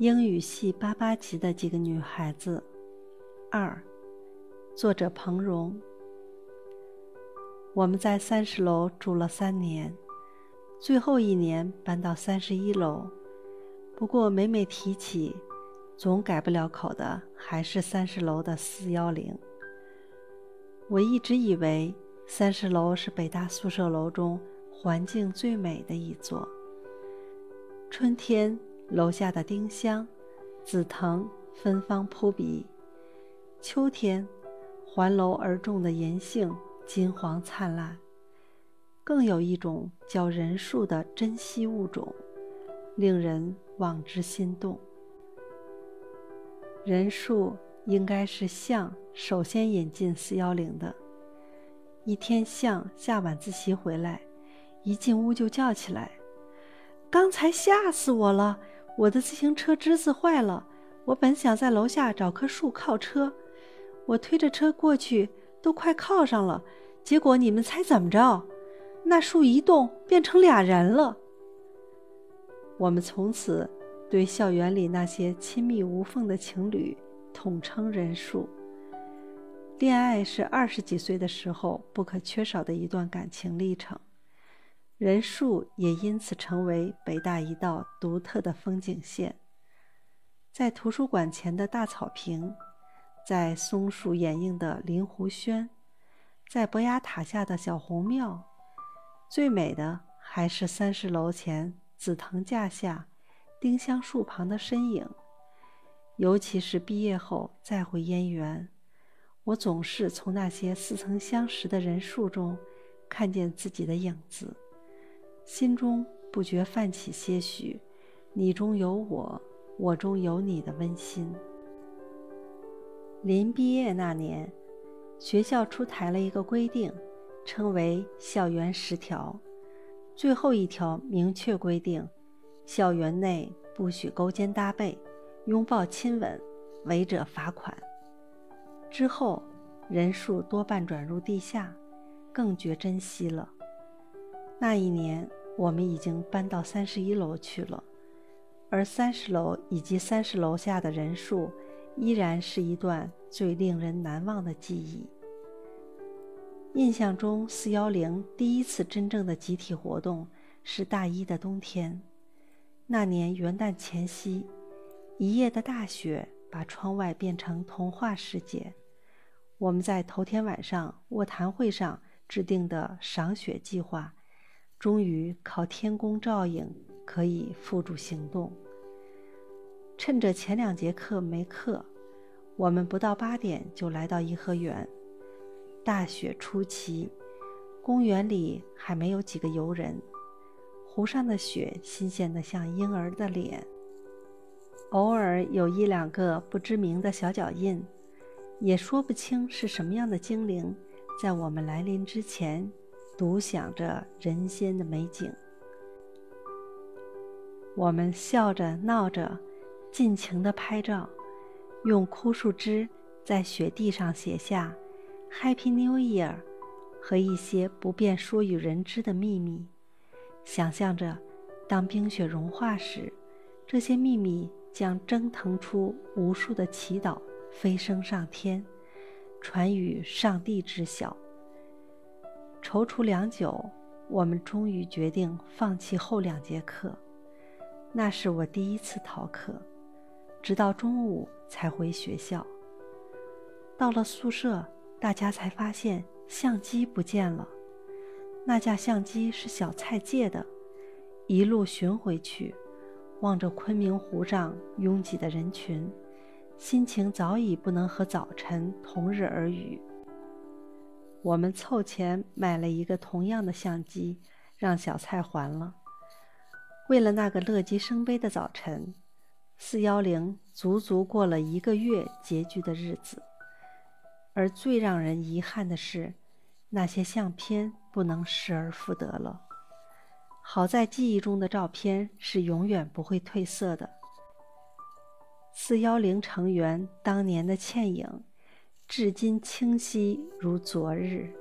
英语系八八级的几个女孩子。二，作者彭荣。我们在三十楼住了三年，最后一年搬到三十一楼。不过每每提起，总改不了口的还是三十楼的四幺零。我一直以为三十楼是北大宿舍楼中环境最美的一座。春天，楼下的丁香、紫藤芬芳扑鼻；秋天，环楼而种的银杏。金黄灿烂，更有一种叫人树的珍稀物种，令人望之心动。人树应该是象首先引进四幺零的。一天，象下晚自习回来，一进屋就叫起来：“刚才吓死我了！我的自行车支子坏了，我本想在楼下找棵树靠车，我推着车过去，都快靠上了。”结果你们猜怎么着？那树一动，变成俩人了。我们从此对校园里那些亲密无缝的情侣统称“人树”。恋爱是二十几岁的时候不可缺少的一段感情历程，人树也因此成为北大一道独特的风景线。在图书馆前的大草坪，在松树掩映的林湖轩。在博雅塔下的小红庙，最美的还是三十楼前紫藤架下、丁香树旁的身影。尤其是毕业后再回燕园，我总是从那些似曾相识的人树中看见自己的影子，心中不觉泛起些许“你中有我，我中有你”的温馨。临毕业那年。学校出台了一个规定，称为“校园十条”。最后一条明确规定，校园内不许勾肩搭背、拥抱亲吻，违者罚款。之后，人数多半转入地下，更觉珍惜了。那一年，我们已经搬到三十一楼去了，而三十楼以及三十楼下的人数，依然是一段。最令人难忘的记忆。印象中，四幺零第一次真正的集体活动是大一的冬天。那年元旦前夕，一夜的大雪把窗外变成童话世界。我们在头天晚上卧谈会上制定的赏雪计划，终于靠天公照应，可以付诸行动。趁着前两节课没课。我们不到八点就来到颐和园。大雪初霁，公园里还没有几个游人，湖上的雪新鲜得像婴儿的脸。偶尔有一两个不知名的小脚印，也说不清是什么样的精灵，在我们来临之前，独享着人间的美景。我们笑着闹着，尽情地拍照。用枯树枝在雪地上写下 “Happy New Year” 和一些不便说与人知的秘密，想象着当冰雪融化时，这些秘密将蒸腾出无数的祈祷，飞升上天，传与上帝知晓。踌躇良久，我们终于决定放弃后两节课。那是我第一次逃课。直到中午才回学校。到了宿舍，大家才发现相机不见了。那架相机是小蔡借的。一路寻回去，望着昆明湖上拥挤的人群，心情早已不能和早晨同日而语。我们凑钱买了一个同样的相机，让小蔡还了。为了那个乐极生悲的早晨。四幺零足足过了一个月拮据的日子，而最让人遗憾的是，那些相片不能失而复得了。好在记忆中的照片是永远不会褪色的。四幺零成员当年的倩影，至今清晰如昨日。